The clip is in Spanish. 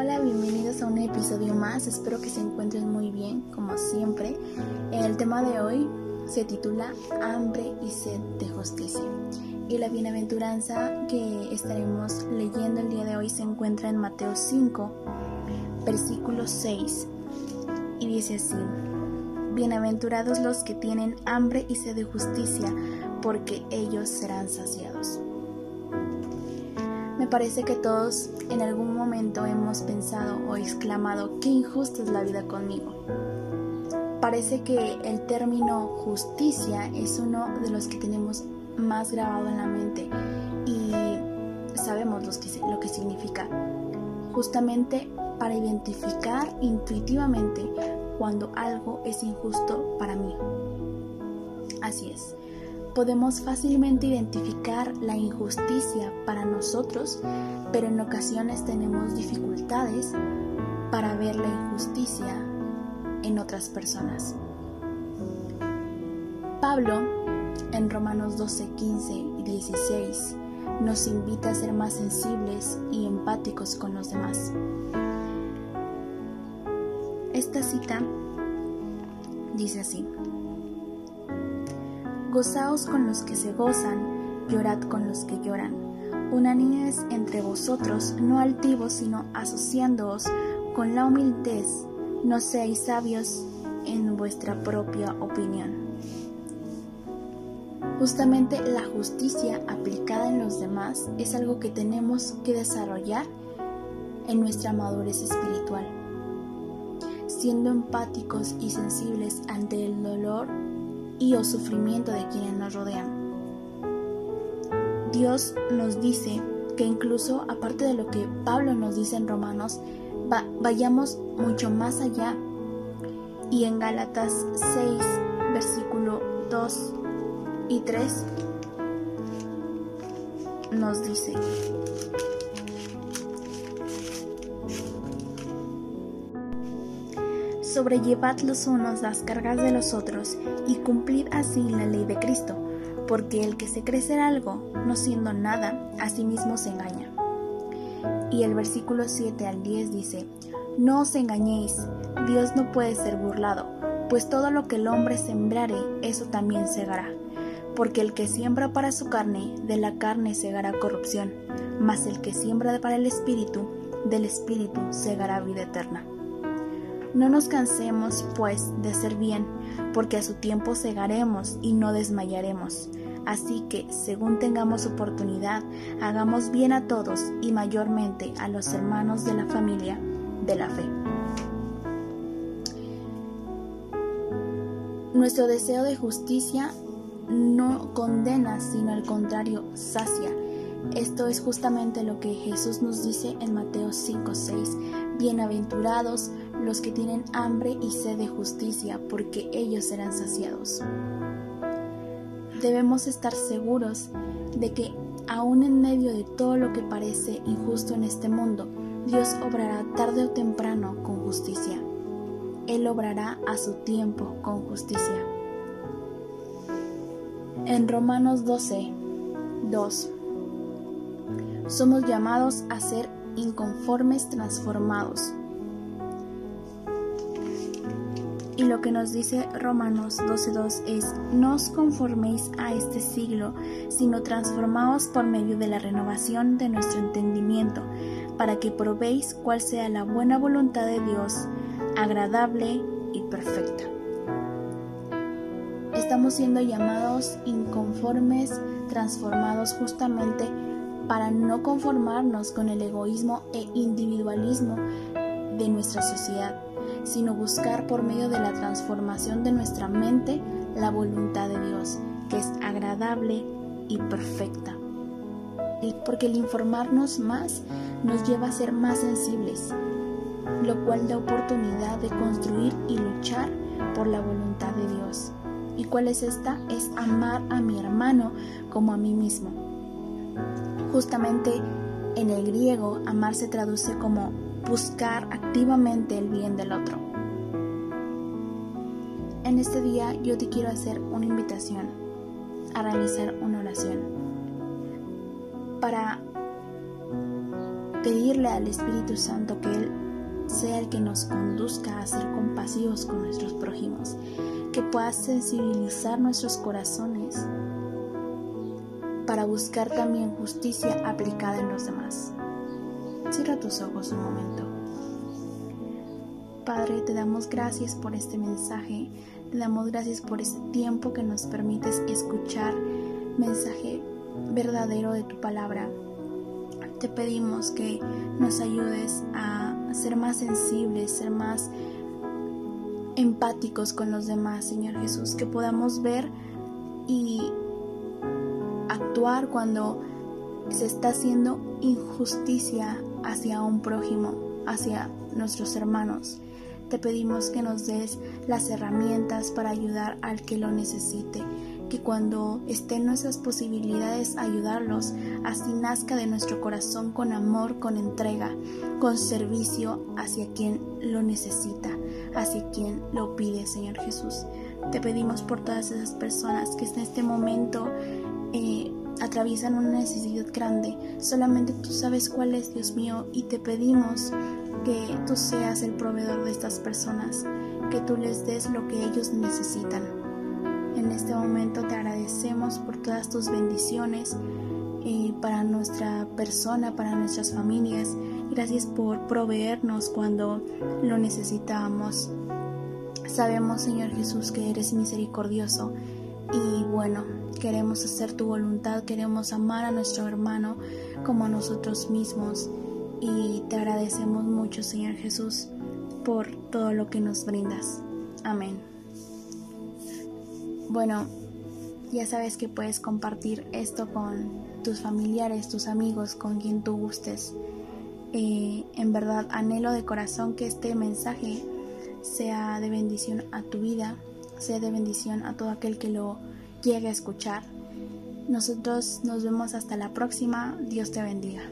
Hola, bienvenidos a un episodio más. Espero que se encuentren muy bien, como siempre. El tema de hoy se titula Hambre y sed de justicia. Y la bienaventuranza que estaremos leyendo el día de hoy se encuentra en Mateo 5, versículo 6. Y dice así, Bienaventurados los que tienen hambre y sed de justicia, porque ellos serán saciados. Parece que todos en algún momento hemos pensado o exclamado, qué injusta es la vida conmigo. Parece que el término justicia es uno de los que tenemos más grabado en la mente y sabemos lo que significa. Justamente para identificar intuitivamente cuando algo es injusto para mí. Así es podemos fácilmente identificar la injusticia para nosotros, pero en ocasiones tenemos dificultades para ver la injusticia en otras personas. Pablo, en Romanos 12, 15 y 16, nos invita a ser más sensibles y empáticos con los demás. Esta cita dice así, Gozaos con los que se gozan, llorad con los que lloran. Unaníes entre vosotros, no altivos, sino asociándoos con la humildad, no seáis sabios en vuestra propia opinión. Justamente la justicia aplicada en los demás es algo que tenemos que desarrollar en nuestra madurez espiritual, siendo empáticos y sensibles ante el dolor y o sufrimiento de quienes nos rodean. Dios nos dice que incluso aparte de lo que Pablo nos dice en Romanos, vayamos mucho más allá. Y en Gálatas 6, versículo 2 y 3, nos dice, sobrellevad los unos las cargas de los otros y cumplid así la ley de Cristo, porque el que se cree ser algo, no siendo nada, a sí mismo se engaña. Y el versículo 7 al 10 dice, No os engañéis, Dios no puede ser burlado, pues todo lo que el hombre sembrare, eso también segará. Porque el que siembra para su carne, de la carne segará corrupción, mas el que siembra para el espíritu, del espíritu segará vida eterna. No nos cansemos, pues, de hacer bien, porque a su tiempo cegaremos y no desmayaremos. Así que, según tengamos oportunidad, hagamos bien a todos y mayormente a los hermanos de la familia de la fe. Nuestro deseo de justicia no condena, sino al contrario, sacia. Esto es justamente lo que Jesús nos dice en Mateo 5:6. Bienaventurados los que tienen hambre y sed de justicia, porque ellos serán saciados. Debemos estar seguros de que aun en medio de todo lo que parece injusto en este mundo, Dios obrará tarde o temprano con justicia. Él obrará a su tiempo con justicia. En Romanos 12, 2, somos llamados a ser inconformes transformados Y lo que nos dice Romanos 12.2 es, no os conforméis a este siglo, sino transformaos por medio de la renovación de nuestro entendimiento, para que probéis cuál sea la buena voluntad de Dios, agradable y perfecta. Estamos siendo llamados inconformes, transformados justamente para no conformarnos con el egoísmo e individualismo de nuestra sociedad sino buscar por medio de la transformación de nuestra mente la voluntad de Dios, que es agradable y perfecta. Porque el informarnos más nos lleva a ser más sensibles, lo cual da oportunidad de construir y luchar por la voluntad de Dios. ¿Y cuál es esta? Es amar a mi hermano como a mí mismo. Justamente en el griego, amar se traduce como buscar activamente el bien del otro. En este día yo te quiero hacer una invitación a realizar una oración para pedirle al Espíritu Santo que Él sea el que nos conduzca a ser compasivos con nuestros prójimos, que pueda sensibilizar nuestros corazones para buscar también justicia aplicada en los demás. Cierra tus ojos un momento. Padre, te damos gracias por este mensaje, te damos gracias por este tiempo que nos permites escuchar mensaje verdadero de tu palabra. Te pedimos que nos ayudes a ser más sensibles, ser más empáticos con los demás, Señor Jesús, que podamos ver y actuar cuando se está haciendo injusticia hacia un prójimo, hacia nuestros hermanos. Te pedimos que nos des las herramientas para ayudar al que lo necesite, que cuando estén nuestras posibilidades ayudarlos, así nazca de nuestro corazón con amor, con entrega, con servicio hacia quien lo necesita, hacia quien lo pide, Señor Jesús. Te pedimos por todas esas personas que en este momento eh, atraviesan una necesidad grande. Solamente tú sabes cuál es, Dios mío, y te pedimos que tú seas el proveedor de estas personas, que tú les des lo que ellos necesitan. En este momento te agradecemos por todas tus bendiciones eh, para nuestra persona, para nuestras familias. Gracias por proveernos cuando lo necesitábamos. Sabemos, Señor Jesús, que eres misericordioso y bueno, queremos hacer tu voluntad, queremos amar a nuestro hermano como a nosotros mismos y te agradecemos mucho, Señor Jesús, por todo lo que nos brindas. Amén. Bueno, ya sabes que puedes compartir esto con tus familiares, tus amigos, con quien tú gustes. Eh, en verdad, anhelo de corazón que este mensaje sea de bendición a tu vida, sea de bendición a todo aquel que lo llegue a escuchar. Nosotros nos vemos hasta la próxima. Dios te bendiga.